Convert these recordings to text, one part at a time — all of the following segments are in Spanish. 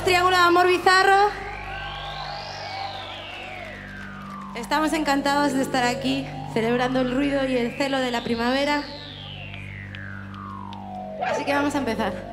Triángulo de Amor Bizarro. Estamos encantados de estar aquí, celebrando el ruido y el celo de la primavera. Así que vamos a empezar.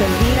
Y